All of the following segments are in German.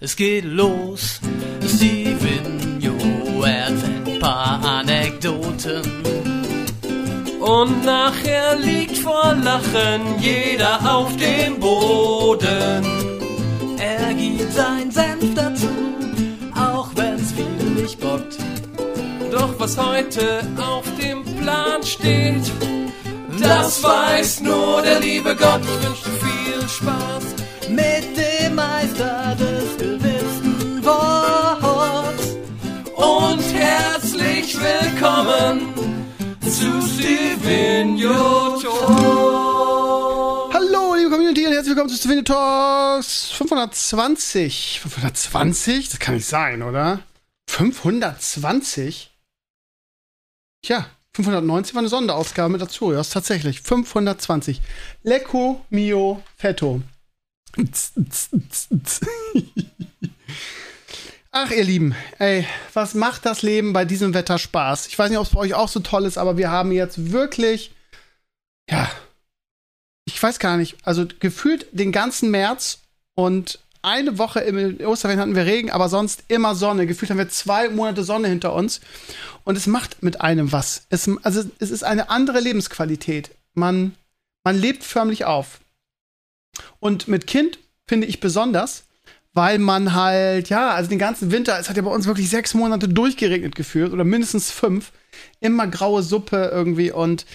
Es geht los, Steven erzählt ein paar Anekdoten. Und nachher liegt vor Lachen jeder auf dem Boden. Er gibt sein Senf dazu, auch wenn's viel nicht bockt. Doch was heute auf dem Plan steht, das weiß nur der liebe Gott. Ich wünsche viel willkommen zu Stevenio Talk. Hallo, liebe Community, und herzlich willkommen zu Stevenio Talks 520. 520? Das kann nicht sein, oder? 520? Tja, 519 war eine Sonderausgabe mit dazu. Ja, ist tatsächlich. 520. Lecco mio fetto. Ach, ihr Lieben, ey, was macht das Leben bei diesem Wetter Spaß? Ich weiß nicht, ob es bei euch auch so toll ist, aber wir haben jetzt wirklich, ja, ich weiß gar nicht, also gefühlt den ganzen März und eine Woche im Osterferien hatten wir Regen, aber sonst immer Sonne. Gefühlt haben wir zwei Monate Sonne hinter uns. Und es macht mit einem was. Es, also es ist eine andere Lebensqualität. Man, man lebt förmlich auf. Und mit Kind finde ich besonders, weil man halt, ja, also den ganzen Winter, es hat ja bei uns wirklich sechs Monate durchgeregnet gefühlt oder mindestens fünf. Immer graue Suppe irgendwie und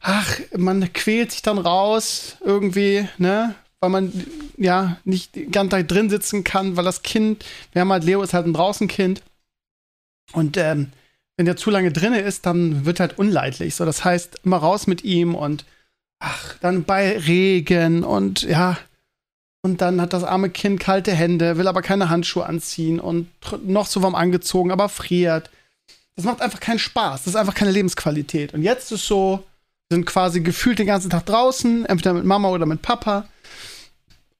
ach, man quält sich dann raus irgendwie, ne? Weil man ja nicht den ganzen Tag drin sitzen kann, weil das Kind, wir haben halt, Leo ist halt ein Draußenkind. Und ähm, wenn der zu lange drinne ist, dann wird halt unleidlich. So, das heißt, immer raus mit ihm und ach, dann bei Regen und ja, und dann hat das arme Kind kalte Hände, will aber keine Handschuhe anziehen und noch so warm angezogen, aber friert. Das macht einfach keinen Spaß. Das ist einfach keine Lebensqualität. Und jetzt ist so, sind quasi gefühlt den ganzen Tag draußen, entweder mit Mama oder mit Papa.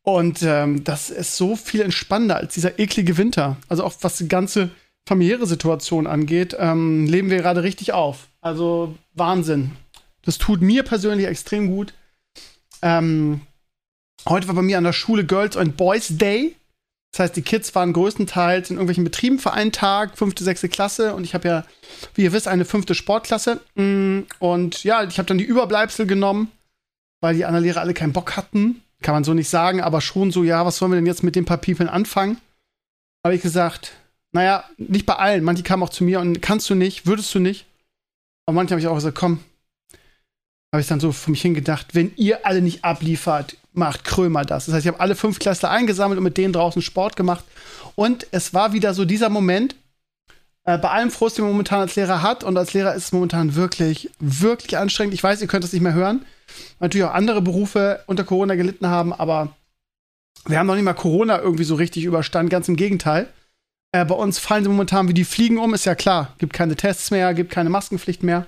Und ähm, das ist so viel entspannender als dieser eklige Winter. Also auch was die ganze familiäre Situation angeht, ähm, leben wir gerade richtig auf. Also Wahnsinn. Das tut mir persönlich extrem gut. Ähm, heute war bei mir an der Schule Girls and Boys Day. Das heißt, die Kids waren größtenteils in irgendwelchen Betrieben für einen Tag, fünfte, sechste Klasse. Und ich habe ja, wie ihr wisst, eine fünfte Sportklasse. Mm, und ja, ich habe dann die Überbleibsel genommen, weil die anderen Lehrer alle keinen Bock hatten. Kann man so nicht sagen, aber schon so, ja, was sollen wir denn jetzt mit den paar People anfangen? Habe ich gesagt, naja, nicht bei allen. Manche kamen auch zu mir und kannst du nicht, würdest du nicht. Und manche habe ich auch gesagt, komm. Habe ich dann so für mich hingedacht, wenn ihr alle nicht abliefert, macht Krömer das. Das heißt, ich habe alle fünf Klasse eingesammelt und mit denen draußen Sport gemacht. Und es war wieder so dieser Moment, äh, bei allem Frust, den man momentan als Lehrer hat, und als Lehrer ist es momentan wirklich, wirklich anstrengend. Ich weiß, ihr könnt das nicht mehr hören. Natürlich auch andere Berufe unter Corona gelitten haben, aber wir haben noch nicht mal Corona irgendwie so richtig überstanden. Ganz im Gegenteil. Äh, bei uns fallen sie momentan wie die Fliegen um, ist ja klar. Gibt keine Tests mehr, gibt keine Maskenpflicht mehr.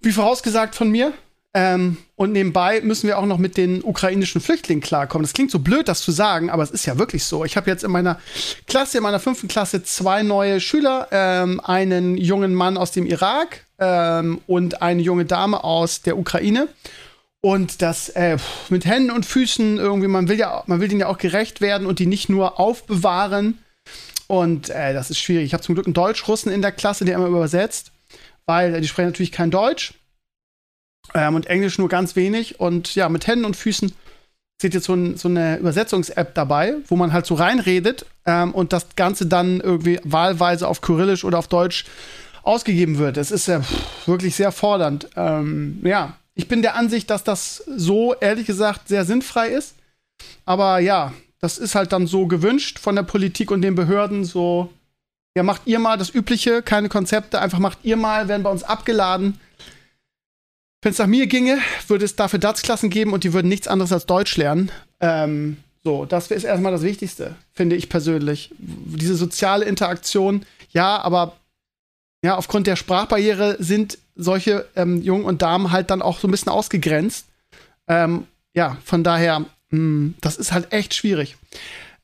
Wie vorausgesagt von mir. Ähm, und nebenbei müssen wir auch noch mit den ukrainischen Flüchtlingen klarkommen. Das klingt so blöd, das zu sagen, aber es ist ja wirklich so. Ich habe jetzt in meiner Klasse, in meiner fünften Klasse, zwei neue Schüler. Ähm, einen jungen Mann aus dem Irak ähm, und eine junge Dame aus der Ukraine. Und das äh, mit Händen und Füßen irgendwie, man will ja, man will denen ja auch gerecht werden und die nicht nur aufbewahren. Und äh, das ist schwierig. Ich habe zum Glück einen Deutsch-Russen in der Klasse, der immer übersetzt, weil äh, die sprechen natürlich kein Deutsch. Ähm, und Englisch nur ganz wenig. Und ja, mit Händen und Füßen seht jetzt so, ein, so eine Übersetzungs-App dabei, wo man halt so reinredet ähm, und das Ganze dann irgendwie wahlweise auf Kyrillisch oder auf Deutsch ausgegeben wird. Es ist ja pff, wirklich sehr fordernd. Ähm, ja, ich bin der Ansicht, dass das so, ehrlich gesagt, sehr sinnfrei ist. Aber ja, das ist halt dann so gewünscht von der Politik und den Behörden. So, ja, macht ihr mal das Übliche, keine Konzepte, einfach macht ihr mal, werden bei uns abgeladen. Wenn es nach mir ginge, würde es dafür DATS-Klassen geben und die würden nichts anderes als Deutsch lernen. Ähm, so, das ist erstmal das Wichtigste, finde ich persönlich. Diese soziale Interaktion, ja, aber ja, aufgrund der Sprachbarriere sind solche ähm, Jungen und Damen halt dann auch so ein bisschen ausgegrenzt. Ähm, ja, von daher, mh, hm, das ist halt echt schwierig.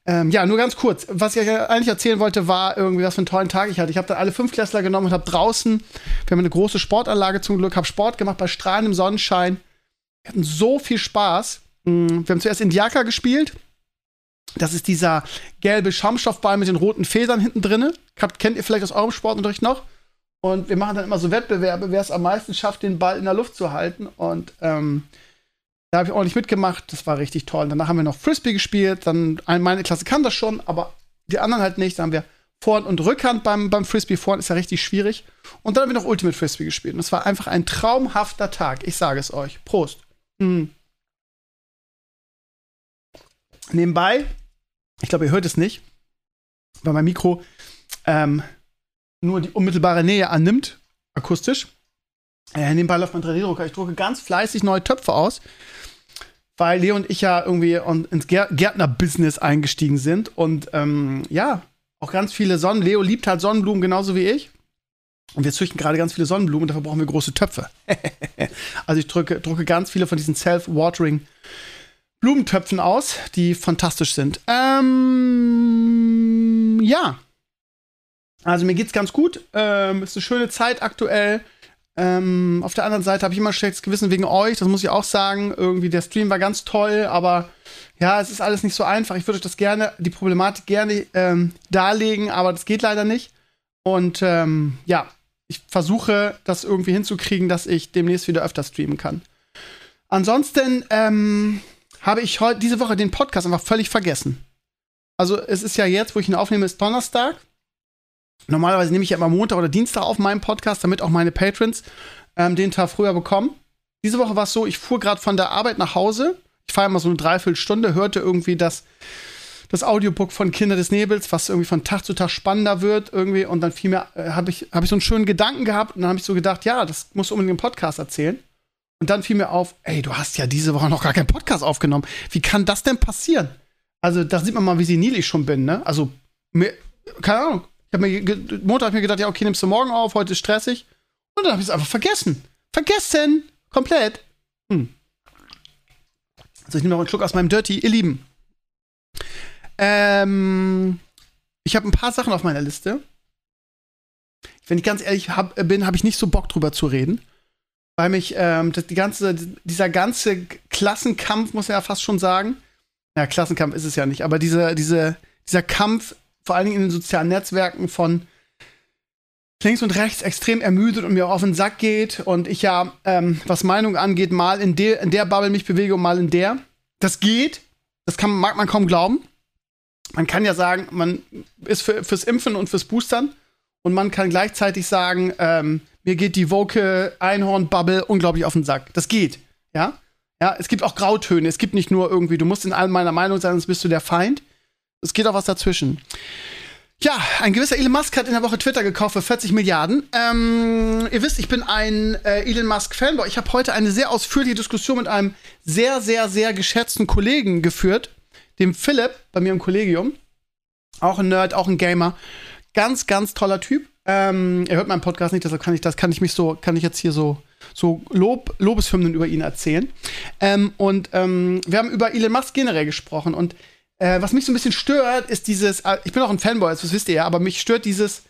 Ähm, ja, nur ganz kurz. Was ich eigentlich erzählen wollte, war irgendwie, was für einen tollen Tag ich hatte. Ich habe dann alle fünf Klässler genommen und habe draußen, wir haben eine große Sportanlage zum Glück, habe Sport gemacht bei strahlendem Sonnenschein. Wir hatten so viel Spaß. Hm, wir haben zuerst Indiaka gespielt. Das ist dieser gelbe Schaumstoffball mit den roten Federn hinten drinne. Kennt ihr vielleicht aus eurem Sportunterricht noch? Und wir machen dann immer so Wettbewerbe, wer es am meisten schafft, den Ball in der Luft zu halten. Und ähm, da habe ich ordentlich mitgemacht. Das war richtig toll. Danach haben wir noch Frisbee gespielt. Dann meine Klasse kann das schon, aber die anderen halt nicht. Dann haben wir Vorhand und Rückhand beim, beim Frisbee. Vorhand ist ja richtig schwierig. Und dann haben wir noch Ultimate Frisbee gespielt. Und es war einfach ein traumhafter Tag. Ich sage es euch. Prost. Mhm. Nebenbei, ich glaube, ihr hört es nicht, weil mein Mikro ähm, nur die unmittelbare Nähe annimmt, akustisch. Äh, nebenbei läuft mein 3D-Drucker. Ich drucke ganz fleißig neue Töpfe aus, weil Leo und ich ja irgendwie ins Gärtner-Business eingestiegen sind. Und ähm, ja, auch ganz viele Sonnen. Leo liebt halt Sonnenblumen genauso wie ich. Und wir züchten gerade ganz viele Sonnenblumen, dafür brauchen wir große Töpfe. also ich drücke, drucke ganz viele von diesen Self-Watering Blumentöpfen aus, die fantastisch sind. Ähm, ja. Also mir geht's ganz gut. Ähm, ist eine schöne Zeit aktuell. Ähm, auf der anderen Seite habe ich immer schlechtes Gewissen wegen euch, das muss ich auch sagen. Irgendwie der Stream war ganz toll, aber ja, es ist alles nicht so einfach. Ich würde euch das gerne, die Problematik gerne ähm, darlegen, aber das geht leider nicht. Und ähm, ja, ich versuche das irgendwie hinzukriegen, dass ich demnächst wieder öfter streamen kann. Ansonsten ähm, habe ich heute diese Woche den Podcast einfach völlig vergessen. Also es ist ja jetzt, wo ich ihn aufnehme, ist Donnerstag. Normalerweise nehme ich ja immer Montag oder Dienstag auf meinen Podcast, damit auch meine Patrons ähm, den Tag früher bekommen. Diese Woche war es so, ich fuhr gerade von der Arbeit nach Hause. Ich fahre immer so eine Dreiviertelstunde, hörte irgendwie das, das Audiobook von Kinder des Nebels, was irgendwie von Tag zu Tag spannender wird irgendwie. Und dann fiel mir, äh, habe ich, hab ich so einen schönen Gedanken gehabt und dann habe ich so gedacht, ja, das muss unbedingt im Podcast erzählen. Und dann fiel mir auf, ey, du hast ja diese Woche noch gar keinen Podcast aufgenommen. Wie kann das denn passieren? Also, da sieht man mal, wie senil ich schon bin, ne? Also, mir, keine Ahnung. Ich habe mir Montag hab mir gedacht, ja, okay, nimmst du morgen auf, heute ist stressig. Und dann habe ich es einfach vergessen. Vergessen! Komplett. Hm. Also ich nehme noch einen Schluck aus meinem Dirty, ihr Lieben. Ähm, ich habe ein paar Sachen auf meiner Liste. Wenn ich ganz ehrlich hab, bin, habe ich nicht so Bock drüber zu reden. Weil mich ähm, die ganze, dieser ganze Klassenkampf, muss er ja fast schon sagen. Ja, Klassenkampf ist es ja nicht, aber diese, diese, dieser Kampf vor allen Dingen in den sozialen Netzwerken von links und rechts extrem ermüdet und mir auch auf den Sack geht und ich ja, ähm, was Meinung angeht, mal in, de in der Bubble mich bewege und mal in der. Das geht. Das kann, mag man kaum glauben. Man kann ja sagen, man ist für, fürs Impfen und fürs Boostern und man kann gleichzeitig sagen, ähm, mir geht die Woke Einhorn-Bubble unglaublich auf den Sack. Das geht. Ja? Ja, es gibt auch Grautöne. Es gibt nicht nur irgendwie, du musst in allem meiner Meinung sein, sonst bist du der Feind. Es geht auch was dazwischen. Ja, ein gewisser Elon Musk hat in der Woche Twitter gekauft für 40 Milliarden. Ähm, ihr wisst, ich bin ein äh, Elon Musk-Fanboy. Ich habe heute eine sehr ausführliche Diskussion mit einem sehr, sehr, sehr geschätzten Kollegen geführt, dem Philipp, bei mir im Kollegium. Auch ein Nerd, auch ein Gamer. Ganz, ganz toller Typ. Ähm, er hört meinen Podcast nicht, deshalb kann ich das, kann ich mich so, kann ich jetzt hier so, so Lob, Lobeshymnen über ihn erzählen. Ähm, und ähm, wir haben über Elon Musk generell gesprochen und äh, was mich so ein bisschen stört, ist dieses, äh, ich bin auch ein Fanboy, das wisst ihr ja, aber mich stört dieses,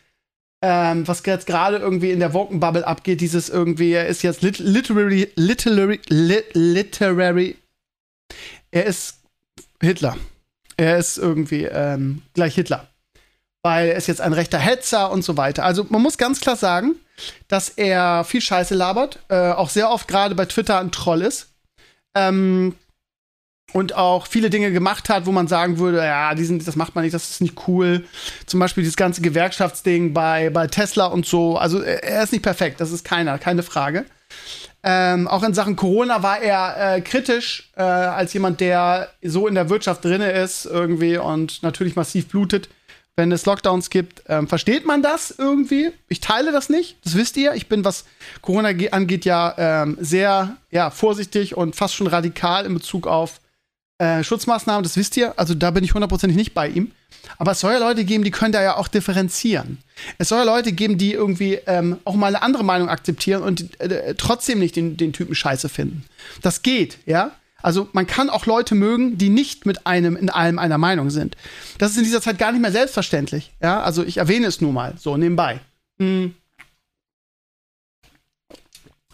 ähm, was jetzt gerade irgendwie in der Woken-Bubble abgeht, dieses irgendwie, er ist jetzt lit literary, literary, lit literary, er ist Hitler. Er ist irgendwie ähm, gleich Hitler. Weil er ist jetzt ein rechter Hetzer und so weiter. Also man muss ganz klar sagen, dass er viel Scheiße labert, äh, auch sehr oft gerade bei Twitter ein Troll ist. Ähm, und auch viele Dinge gemacht hat, wo man sagen würde, ja, diesen, das macht man nicht, das ist nicht cool. Zum Beispiel dieses ganze Gewerkschaftsding bei, bei Tesla und so. Also er ist nicht perfekt, das ist keiner, keine Frage. Ähm, auch in Sachen Corona war er äh, kritisch äh, als jemand, der so in der Wirtschaft drinne ist irgendwie und natürlich massiv blutet, wenn es Lockdowns gibt. Ähm, versteht man das irgendwie? Ich teile das nicht, das wisst ihr. Ich bin, was Corona angeht, ja ähm, sehr ja, vorsichtig und fast schon radikal in Bezug auf äh, Schutzmaßnahmen, das wisst ihr, also da bin ich hundertprozentig nicht bei ihm. Aber es soll ja Leute geben, die können da ja auch differenzieren. Es soll ja Leute geben, die irgendwie ähm, auch mal eine andere Meinung akzeptieren und äh, trotzdem nicht den, den Typen scheiße finden. Das geht, ja. Also man kann auch Leute mögen, die nicht mit einem in allem einer Meinung sind. Das ist in dieser Zeit gar nicht mehr selbstverständlich. Ja, also ich erwähne es nur mal so nebenbei. Hm.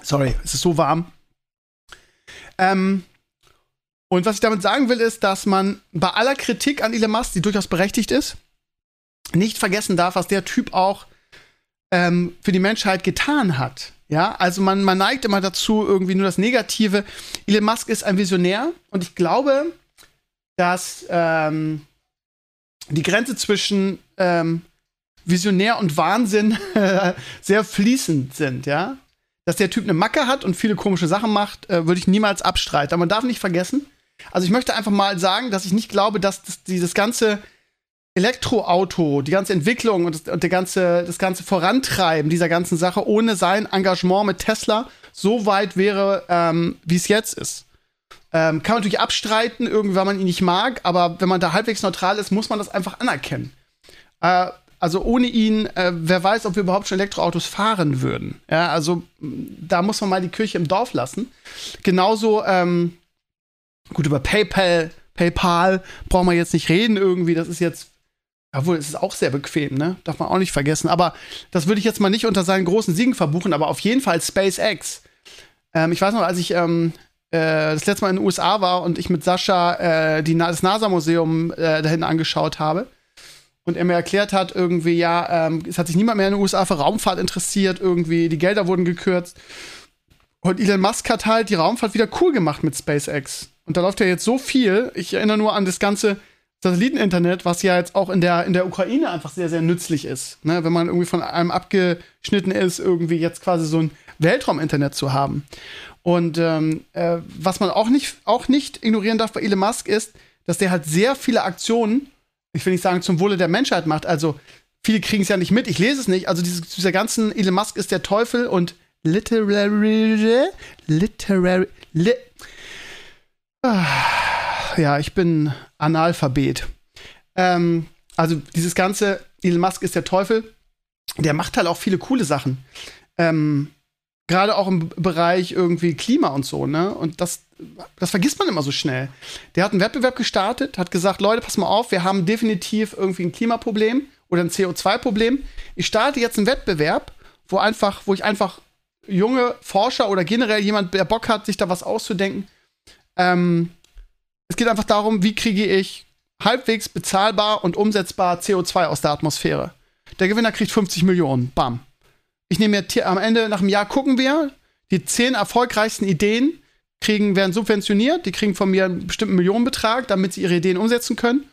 Sorry, es ist so warm. Ähm, Und was ich damit sagen will, ist, dass man bei aller Kritik an Elon Musk, die durchaus berechtigt ist, nicht vergessen darf, was der Typ auch ähm, für die Menschheit getan hat. Ja, also man, man neigt immer dazu, irgendwie nur das Negative. Elon Musk ist ein Visionär und ich glaube, dass ähm, die Grenze zwischen ähm, Visionär und Wahnsinn sehr fließend sind, ja. Dass der Typ eine Macke hat und viele komische Sachen macht, äh, würde ich niemals abstreiten. Aber man darf nicht vergessen, also ich möchte einfach mal sagen, dass ich nicht glaube, dass das, dieses ganze Elektroauto, die ganze Entwicklung und, das, und der ganze, das ganze Vorantreiben dieser ganzen Sache ohne sein Engagement mit Tesla so weit wäre, ähm, wie es jetzt ist. Ähm, kann man natürlich abstreiten, irgendwie, weil man ihn nicht mag, aber wenn man da halbwegs neutral ist, muss man das einfach anerkennen. Äh, also ohne ihn, äh, wer weiß, ob wir überhaupt schon Elektroautos fahren würden. Ja, also da muss man mal die Kirche im Dorf lassen. Genauso ähm, Gut, über PayPal, PayPal brauchen wir jetzt nicht reden irgendwie. Das ist jetzt, obwohl es ist auch sehr bequem, ne? Darf man auch nicht vergessen. Aber das würde ich jetzt mal nicht unter seinen großen Siegen verbuchen, aber auf jeden Fall SpaceX. Ähm, ich weiß noch, als ich ähm, äh, das letzte Mal in den USA war und ich mit Sascha äh, die, das NASA-Museum äh, dahin angeschaut habe und er mir erklärt hat, irgendwie, ja, ähm, es hat sich niemand mehr in den USA für Raumfahrt interessiert, irgendwie, die Gelder wurden gekürzt. Und Elon Musk hat halt die Raumfahrt wieder cool gemacht mit SpaceX. Und da läuft ja jetzt so viel. Ich erinnere nur an das ganze Satelliteninternet, was ja jetzt auch in der, in der Ukraine einfach sehr, sehr nützlich ist. Ne? Wenn man irgendwie von einem abgeschnitten ist, irgendwie jetzt quasi so ein Weltrauminternet zu haben. Und ähm, äh, was man auch nicht, auch nicht ignorieren darf bei Elon Musk ist, dass der halt sehr viele Aktionen, ich will nicht sagen zum Wohle der Menschheit macht. Also viele kriegen es ja nicht mit, ich lese es nicht. Also dieses, dieser ganzen Elon Musk ist der Teufel und literary, literary, li ja, ich bin Analphabet. Ähm, also dieses ganze Elon Musk ist der Teufel. Der macht halt auch viele coole Sachen. Ähm, Gerade auch im Bereich irgendwie Klima und so, ne? Und das, das vergisst man immer so schnell. Der hat einen Wettbewerb gestartet, hat gesagt, Leute, pass mal auf, wir haben definitiv irgendwie ein Klimaproblem oder ein CO2-Problem. Ich starte jetzt einen Wettbewerb, wo einfach, wo ich einfach junge Forscher oder generell jemand, der Bock hat, sich da was auszudenken, ähm, es geht einfach darum, wie kriege ich halbwegs bezahlbar und umsetzbar CO2 aus der Atmosphäre. Der Gewinner kriegt 50 Millionen. Bam. Ich nehme mir am Ende nach einem Jahr gucken wir, die zehn erfolgreichsten Ideen kriegen, werden subventioniert, die kriegen von mir einen bestimmten Millionenbetrag, damit sie ihre Ideen umsetzen können.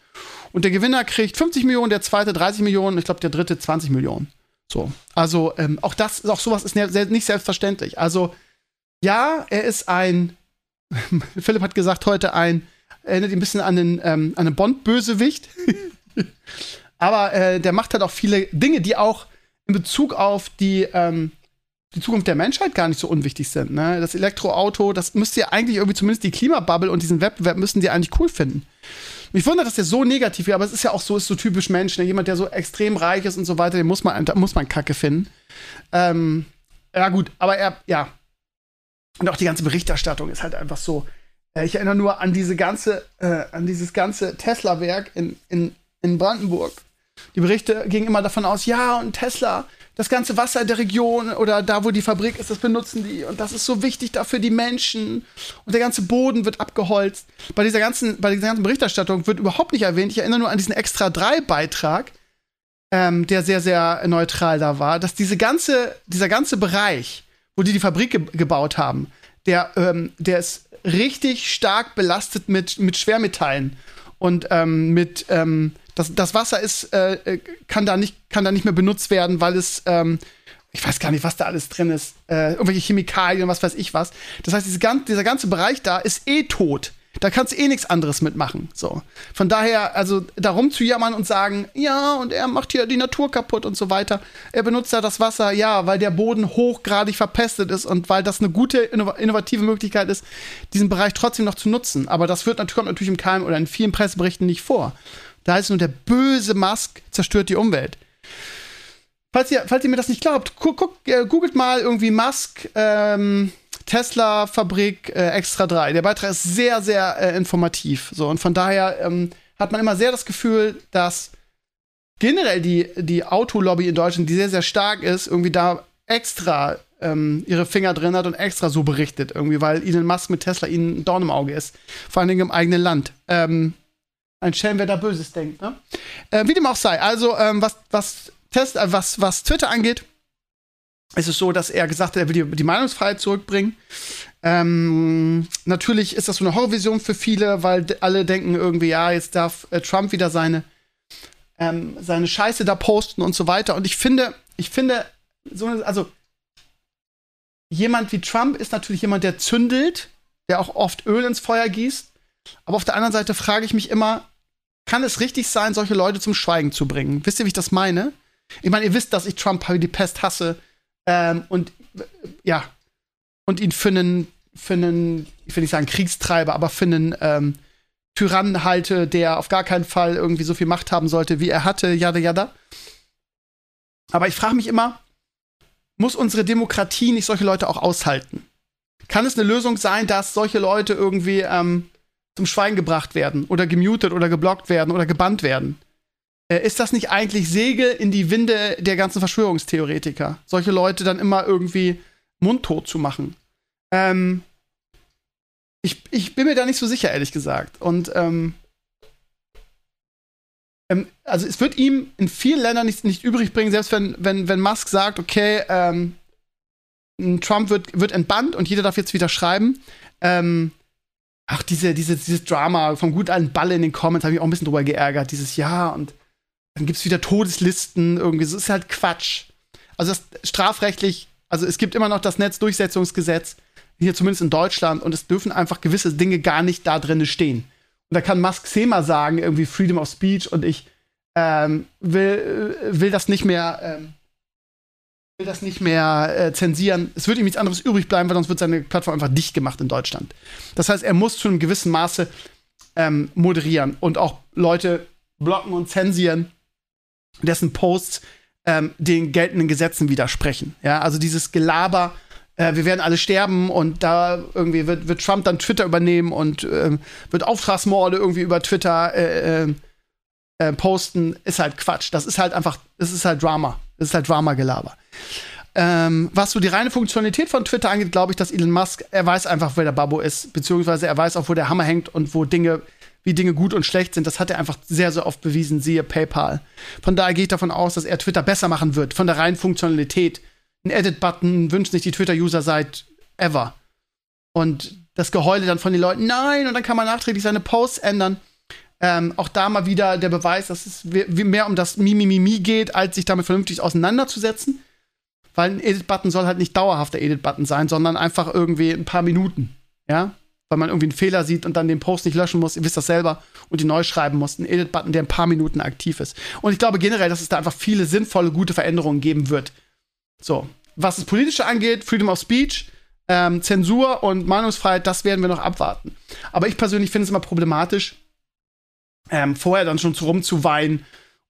Und der Gewinner kriegt 50 Millionen, der zweite 30 Millionen, ich glaube der dritte 20 Millionen. So. Also ähm, auch das, auch sowas ist nicht selbstverständlich. Also ja, er ist ein Philipp hat gesagt heute ein, erinnert ihn ein bisschen an einen, ähm, einen Bond-Bösewicht. Aber äh, der macht halt auch viele Dinge, die auch in Bezug auf die, ähm, die Zukunft der Menschheit gar nicht so unwichtig sind. Ne? Das Elektroauto, das müsst ihr eigentlich irgendwie zumindest die Klimabubble und diesen Wettbewerb müssen die eigentlich cool finden. Mich wundert, dass der so negativ wird, aber es ist ja auch so, ist so typisch Mensch. Ne? Jemand, der so extrem reich ist und so weiter, den muss man, muss man Kacke finden. Ähm, ja, gut, aber er, ja, und auch die ganze Berichterstattung ist halt einfach so. Äh, ich erinnere nur an diese ganze, äh, an dieses ganze Tesla-Werk in, in, in Brandenburg. Die Berichte gingen immer davon aus, ja, und Tesla, das ganze Wasser der Region oder da, wo die Fabrik ist, das benutzen die. Und das ist so wichtig dafür die Menschen. Und der ganze Boden wird abgeholzt. Bei dieser ganzen, bei dieser ganzen Berichterstattung wird überhaupt nicht erwähnt. Ich erinnere nur an diesen Extra 3-Beitrag, ähm, der sehr, sehr neutral da war, dass diese ganze, dieser ganze Bereich wo die die Fabrik ge gebaut haben, der, ähm, der ist richtig stark belastet mit, mit Schwermetallen und ähm, mit ähm, das, das Wasser ist äh, äh, kann da nicht kann da nicht mehr benutzt werden, weil es ähm, ich weiß gar nicht, was da alles drin ist, äh, irgendwelche Chemikalien, was weiß ich was. Das heißt, diese, dieser ganze Bereich da ist eh tot. Da kannst du eh nichts anderes mitmachen. So. Von daher, also darum zu jammern und sagen, ja, und er macht hier die Natur kaputt und so weiter. Er benutzt ja das Wasser, ja, weil der Boden hochgradig verpestet ist und weil das eine gute, innovative Möglichkeit ist, diesen Bereich trotzdem noch zu nutzen. Aber das wird kommt natürlich im Keim oder in vielen Presseberichten nicht vor. Da heißt nur, der böse Musk zerstört die Umwelt. Falls ihr, falls ihr mir das nicht glaubt, guck, guck, äh, googelt mal irgendwie Musk, ähm, Tesla-Fabrik äh, Extra 3. Der Beitrag ist sehr, sehr äh, informativ. So, und von daher ähm, hat man immer sehr das Gefühl, dass generell die, die Autolobby in Deutschland, die sehr, sehr stark ist, irgendwie da extra ähm, ihre Finger drin hat und extra so berichtet, irgendwie, weil Elon Musk mit Tesla ihnen ein Dorn im Auge ist. Vor allen Dingen im eigenen Land. Ähm, ein Schelm, wer da Böses denkt, ne? Äh, wie dem auch sei. Also, ähm, was, was, Test, äh, was, was Twitter angeht, ist es so, dass er gesagt hat, er will die, die Meinungsfreiheit zurückbringen. Ähm, natürlich ist das so eine Horrorvision für viele, weil alle denken irgendwie, ja, jetzt darf äh, Trump wieder seine, ähm, seine Scheiße da posten und so weiter. Und ich finde, ich finde, so eine, also jemand wie Trump ist natürlich jemand, der zündelt, der auch oft Öl ins Feuer gießt. Aber auf der anderen Seite frage ich mich immer, kann es richtig sein, solche Leute zum Schweigen zu bringen? Wisst ihr, wie ich das meine? Ich meine, ihr wisst, dass ich Trump die Pest hasse ähm, und ja, und ihn für einen, für einen, ich will nicht sagen Kriegstreiber, aber für einen ähm, Tyrannen halte, der auf gar keinen Fall irgendwie so viel Macht haben sollte, wie er hatte, jada jada. Aber ich frage mich immer, muss unsere Demokratie nicht solche Leute auch aushalten? Kann es eine Lösung sein, dass solche Leute irgendwie ähm, zum Schweigen gebracht werden oder gemutet oder geblockt werden oder gebannt werden? Äh, ist das nicht eigentlich Segel in die Winde der ganzen Verschwörungstheoretiker? Solche Leute dann immer irgendwie mundtot zu machen. Ähm, ich, ich bin mir da nicht so sicher, ehrlich gesagt. Und ähm, ähm, also es wird ihm in vielen Ländern nicht, nicht übrig bringen, selbst wenn, wenn, wenn Musk sagt, okay, ähm, Trump wird, wird entbannt und jeder darf jetzt wieder schreiben. Ähm, ach, diese, diese, dieses Drama vom gut alten Ball in den Comments habe ich auch ein bisschen drüber geärgert. Dieses Ja und dann gibt es wieder Todeslisten, irgendwie. Das ist halt Quatsch. Also strafrechtlich, also es gibt immer noch das Netzdurchsetzungsgesetz, hier zumindest in Deutschland, und es dürfen einfach gewisse Dinge gar nicht da drin stehen. Und da kann Musk Sema sagen, irgendwie Freedom of Speech, und ich ähm, will, äh, will das nicht mehr, ähm, will das nicht mehr äh, zensieren. Es wird ihm nichts anderes übrig bleiben, weil sonst wird seine Plattform einfach dicht gemacht in Deutschland. Das heißt, er muss zu einem gewissen Maße ähm, moderieren und auch Leute blocken und zensieren, dessen Posts ähm, den geltenden Gesetzen widersprechen. Ja, also dieses Gelaber, äh, wir werden alle sterben und da irgendwie wird, wird Trump dann Twitter übernehmen und äh, wird Auftragsmorde irgendwie über Twitter äh, äh, äh, posten, ist halt Quatsch. Das ist halt einfach, das ist halt Drama. Das ist halt Drama-Gelaber. Ähm, was so die reine Funktionalität von Twitter angeht, glaube ich, dass Elon Musk, er weiß einfach, wer der Babbo ist, beziehungsweise er weiß auch, wo der Hammer hängt und wo Dinge wie Dinge gut und schlecht sind. Das hat er einfach sehr, sehr oft bewiesen, siehe PayPal. Von daher gehe ich davon aus, dass er Twitter besser machen wird, von der reinen Funktionalität. Ein Edit-Button wünscht sich die Twitter-User seit ever. Und das Geheule dann von den Leuten, nein, und dann kann man nachträglich seine Posts ändern. Ähm, auch da mal wieder der Beweis, dass es mehr um das Mimimimi geht, als sich damit vernünftig auseinanderzusetzen. Weil ein Edit-Button soll halt nicht dauerhafter Edit-Button sein, sondern einfach irgendwie ein paar Minuten. Ja? Weil man irgendwie einen Fehler sieht und dann den Post nicht löschen muss, ihr wisst das selber, und die neu schreiben muss. Ein Edit-Button, der ein paar Minuten aktiv ist. Und ich glaube generell, dass es da einfach viele sinnvolle, gute Veränderungen geben wird. So, was das Politische angeht, Freedom of Speech, ähm, Zensur und Meinungsfreiheit, das werden wir noch abwarten. Aber ich persönlich finde es immer problematisch, ähm, vorher dann schon rumzuweinen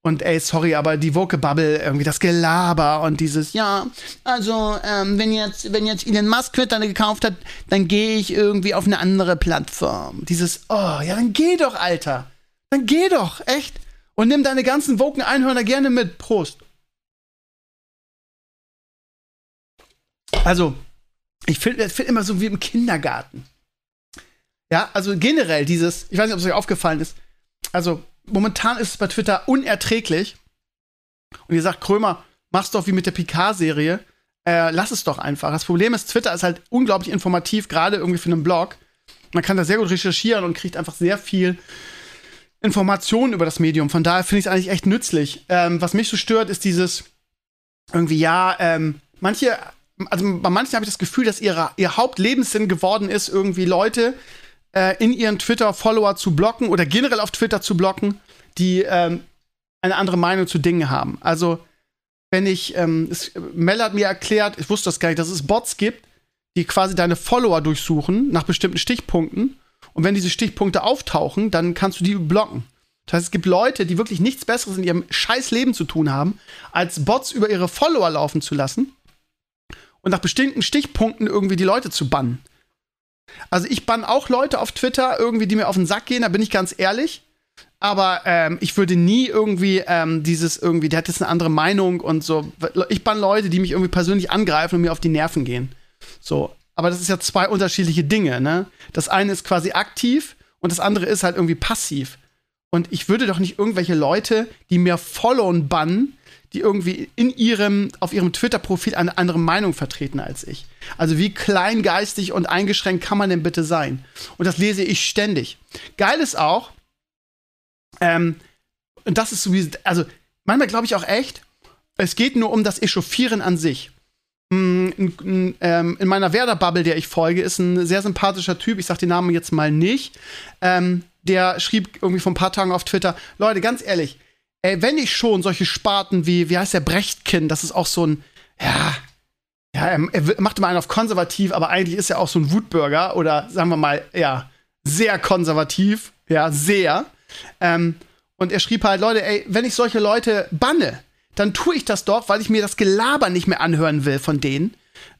und ey, sorry, aber die Woke Bubble, irgendwie das Gelaber und dieses, ja, also, ähm, wenn jetzt, wenn jetzt Elon Musk Twitter gekauft hat, dann gehe ich irgendwie auf eine andere Plattform. Dieses, oh, ja, dann geh doch, Alter. Dann geh doch, echt. Und nimm deine ganzen Woken Einhörner gerne mit. Prost. Also, ich finde find immer so wie im Kindergarten. Ja, also generell dieses, ich weiß nicht, ob es euch aufgefallen ist. Also, momentan ist es bei Twitter unerträglich. Und ihr sagt, Krömer, mach's doch wie mit der Picard-Serie. Äh, lass es doch einfach. Das Problem ist, Twitter ist halt unglaublich informativ, gerade irgendwie für einen Blog. Man kann da sehr gut recherchieren und kriegt einfach sehr viel Informationen über das Medium. Von daher finde ich es eigentlich echt nützlich. Ähm, was mich so stört, ist dieses irgendwie, ja, ähm, manche, also bei manchen habe ich das Gefühl, dass ihre, ihr Hauptlebenssinn geworden ist, irgendwie Leute äh, in ihren Twitter-Follower zu blocken oder generell auf Twitter zu blocken, die ähm, eine andere Meinung zu Dingen haben. Also, wenn ich, ähm, es, Mel hat mir erklärt, ich wusste das gar nicht, dass es Bots gibt, die quasi deine Follower durchsuchen nach bestimmten Stichpunkten. Und wenn diese Stichpunkte auftauchen, dann kannst du die blocken. Das heißt, es gibt Leute, die wirklich nichts Besseres in ihrem scheiß Leben zu tun haben, als Bots über ihre Follower laufen zu lassen und nach bestimmten Stichpunkten irgendwie die Leute zu bannen. Also ich bann auch Leute auf Twitter irgendwie, die mir auf den Sack gehen, da bin ich ganz ehrlich. aber ähm, ich würde nie irgendwie ähm, dieses irgendwie, der hat jetzt eine andere Meinung und so. Ich bann Leute, die mich irgendwie persönlich angreifen und mir auf die Nerven gehen. So. Aber das ist ja zwei unterschiedliche Dinge, ne? Das eine ist quasi aktiv und das andere ist halt irgendwie passiv. Und ich würde doch nicht irgendwelche Leute, die mir followen, bannen, die irgendwie in ihrem, auf ihrem Twitter-Profil eine andere Meinung vertreten als ich. Also wie kleingeistig und eingeschränkt kann man denn bitte sein? Und das lese ich ständig. Geil ist auch, ähm, und das ist so wie, also manchmal glaube ich auch echt, es geht nur um das Echauffieren an sich. In, in, ähm, in meiner Werder-Bubble, der ich folge, ist ein sehr sympathischer Typ, ich sag den Namen jetzt mal nicht, ähm, der schrieb irgendwie vor ein paar Tagen auf Twitter, Leute, ganz ehrlich, ey, wenn ich schon solche Sparten wie, wie heißt der, Brechtkind, das ist auch so ein, ja, ja, er, er macht immer einen auf konservativ, aber eigentlich ist er auch so ein Wutbürger oder sagen wir mal, ja, sehr konservativ, ja, sehr. Ähm, und er schrieb halt, Leute, ey, wenn ich solche Leute banne, dann tue ich das doch, weil ich mir das Gelaber nicht mehr anhören will von denen.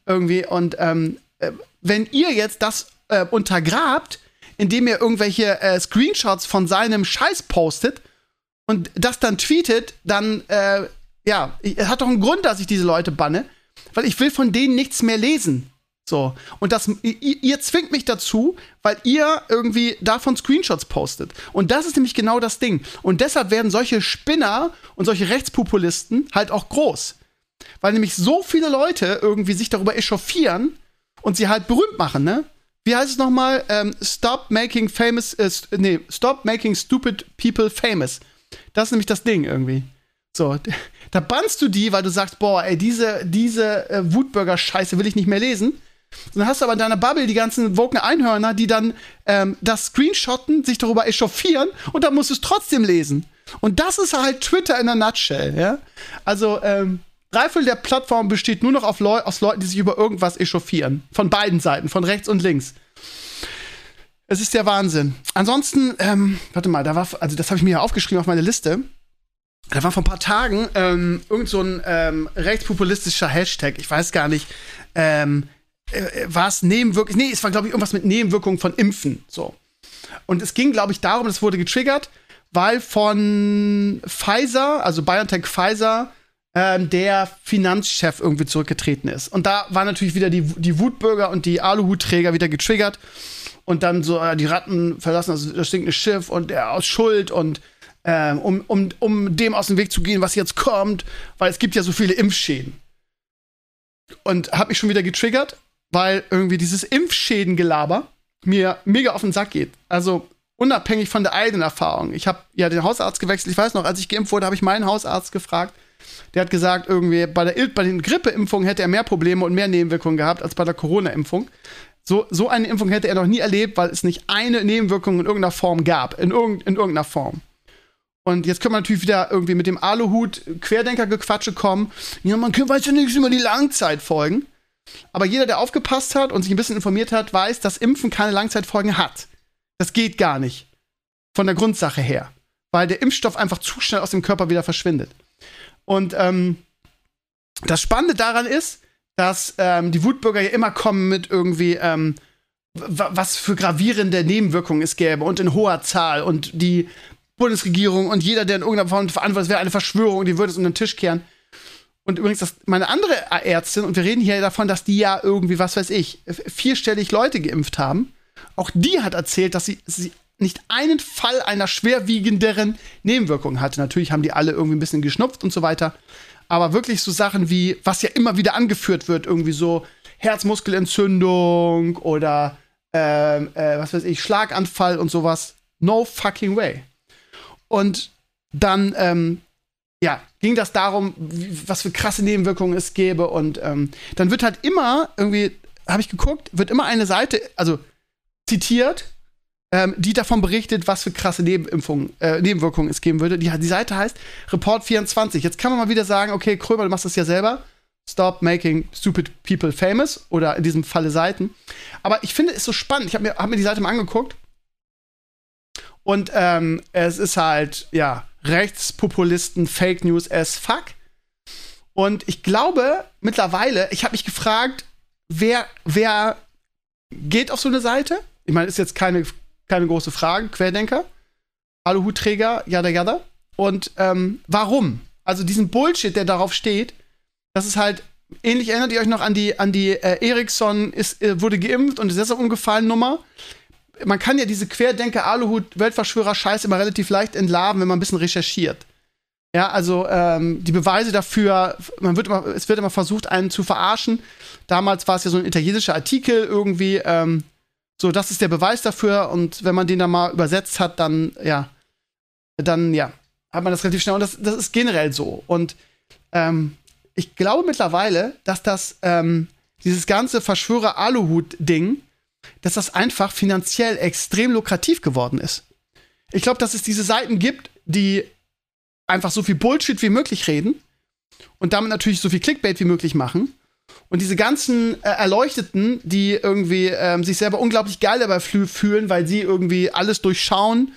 Irgendwie. Und ähm, äh, wenn ihr jetzt das äh, untergrabt, indem ihr irgendwelche äh, Screenshots von seinem Scheiß postet und das dann tweetet, dann, äh, ja, hat doch einen Grund, dass ich diese Leute banne, weil ich will von denen nichts mehr lesen. So. Und das, ihr, ihr, zwingt mich dazu, weil ihr irgendwie davon Screenshots postet. Und das ist nämlich genau das Ding. Und deshalb werden solche Spinner und solche Rechtspopulisten halt auch groß. Weil nämlich so viele Leute irgendwie sich darüber echauffieren und sie halt berühmt machen, ne? Wie heißt es nochmal? Ähm, stop making famous, äh, nee, stop making stupid people famous. Das ist nämlich das Ding irgendwie. So, da bannst du die, weil du sagst, boah, ey, diese, diese äh, Wutbürger-Scheiße will ich nicht mehr lesen. Dann hast du aber in deiner Bubble die ganzen woken Einhörner, die dann ähm, das screenshotten, sich darüber echauffieren und dann musst du es trotzdem lesen. Und das ist halt Twitter in der Nutshell, ja. Also, ähm, Dreiviertel der Plattform besteht nur noch Leu aus Leuten, die sich über irgendwas echauffieren. Von beiden Seiten, von rechts und links. Es ist der Wahnsinn. Ansonsten, ähm, warte mal, da war, also das habe ich mir ja aufgeschrieben auf meine Liste. Da war vor ein paar Tagen ähm, irgend so ein ähm, rechtspopulistischer Hashtag, ich weiß gar nicht, ähm, äh, war es Nebenwirkungen, nee, es war, glaube ich, irgendwas mit Nebenwirkungen von Impfen. So. Und es ging, glaube ich, darum, das wurde getriggert, weil von Pfizer, also BioNTech Pfizer, ähm, der Finanzchef irgendwie zurückgetreten ist. Und da waren natürlich wieder die, die Wutbürger und die Aluhutträger wieder getriggert. Und dann so, äh, die Ratten verlassen das, das stinkende Schiff und er aus Schuld und ähm, um, um, um dem aus dem Weg zu gehen, was jetzt kommt, weil es gibt ja so viele Impfschäden. Und habe mich schon wieder getriggert weil irgendwie dieses Impfschädengelaber mir mega auf den Sack geht. Also unabhängig von der eigenen Erfahrung. Ich habe ja den Hausarzt gewechselt. Ich weiß noch, als ich geimpft wurde, habe ich meinen Hausarzt gefragt. Der hat gesagt, irgendwie bei, der, bei den Grippeimpfungen hätte er mehr Probleme und mehr Nebenwirkungen gehabt als bei der Corona-Impfung. So, so eine Impfung hätte er noch nie erlebt, weil es nicht eine Nebenwirkung in irgendeiner Form gab. In, irgend, in irgendeiner Form. Und jetzt können wir natürlich wieder irgendwie mit dem Aluhut Querdenker-Gequatsche kommen. Ja, man weiß ja nichts über die Langzeitfolgen. Aber jeder, der aufgepasst hat und sich ein bisschen informiert hat, weiß, dass Impfen keine Langzeitfolgen hat. Das geht gar nicht. Von der Grundsache her. Weil der Impfstoff einfach zu schnell aus dem Körper wieder verschwindet. Und ähm, das Spannende daran ist, dass ähm, die Wutbürger ja immer kommen mit irgendwie, ähm, was für gravierende Nebenwirkungen es gäbe und in hoher Zahl und die Bundesregierung und jeder, der in irgendeiner Form verantwortlich wäre, eine Verschwörung, die würde es unter den Tisch kehren. Und übrigens, das, meine andere Ärztin, und wir reden hier davon, dass die ja irgendwie, was weiß ich, vierstellig Leute geimpft haben. Auch die hat erzählt, dass sie, sie nicht einen Fall einer schwerwiegenderen Nebenwirkung hatte. Natürlich haben die alle irgendwie ein bisschen geschnupft und so weiter. Aber wirklich so Sachen wie, was ja immer wieder angeführt wird, irgendwie so Herzmuskelentzündung oder ähm, äh, was weiß ich, Schlaganfall und sowas. No fucking way. Und dann ähm, ja, ging das darum, was für krasse Nebenwirkungen es gäbe. Und ähm, dann wird halt immer, irgendwie, habe ich geguckt, wird immer eine Seite, also zitiert, ähm, die davon berichtet, was für krasse Nebenimpfungen, äh, Nebenwirkungen es geben würde. Die, die Seite heißt Report24. Jetzt kann man mal wieder sagen, okay, Krömer, du machst das ja selber. Stop making stupid people famous oder in diesem Falle Seiten. Aber ich finde es so spannend. Ich habe mir, hab mir die Seite mal angeguckt. Und ähm, es ist halt, ja, Rechtspopulisten Fake News as fuck. Und ich glaube mittlerweile, ich habe mich gefragt, wer, wer geht auf so eine Seite? Ich meine, ist jetzt keine, keine große Frage, Querdenker. Aluhutträger, yada yada. Und ähm, warum? Also diesen Bullshit, der darauf steht, das ist halt ähnlich erinnert ihr euch noch an die an die äh, Ericsson ist äh, wurde geimpft und ist deshalb umgefallen Nummer. Man kann ja diese Querdenker Aluhut Weltverschwörer Scheiß immer relativ leicht entlarven, wenn man ein bisschen recherchiert. Ja, also ähm, die Beweise dafür, man wird immer, es wird immer versucht, einen zu verarschen. Damals war es ja so ein italienischer Artikel irgendwie, ähm, so, das ist der Beweis dafür und wenn man den dann mal übersetzt hat, dann, ja, dann, ja, hat man das relativ schnell und das, das ist generell so. Und ähm, ich glaube mittlerweile, dass das, ähm, dieses ganze Verschwörer-Aluhut-Ding, dass das einfach finanziell extrem lukrativ geworden ist. Ich glaube, dass es diese Seiten gibt, die einfach so viel Bullshit wie möglich reden und damit natürlich so viel Clickbait wie möglich machen. Und diese ganzen äh, Erleuchteten, die irgendwie ähm, sich selber unglaublich geil dabei fühlen, weil sie irgendwie alles durchschauen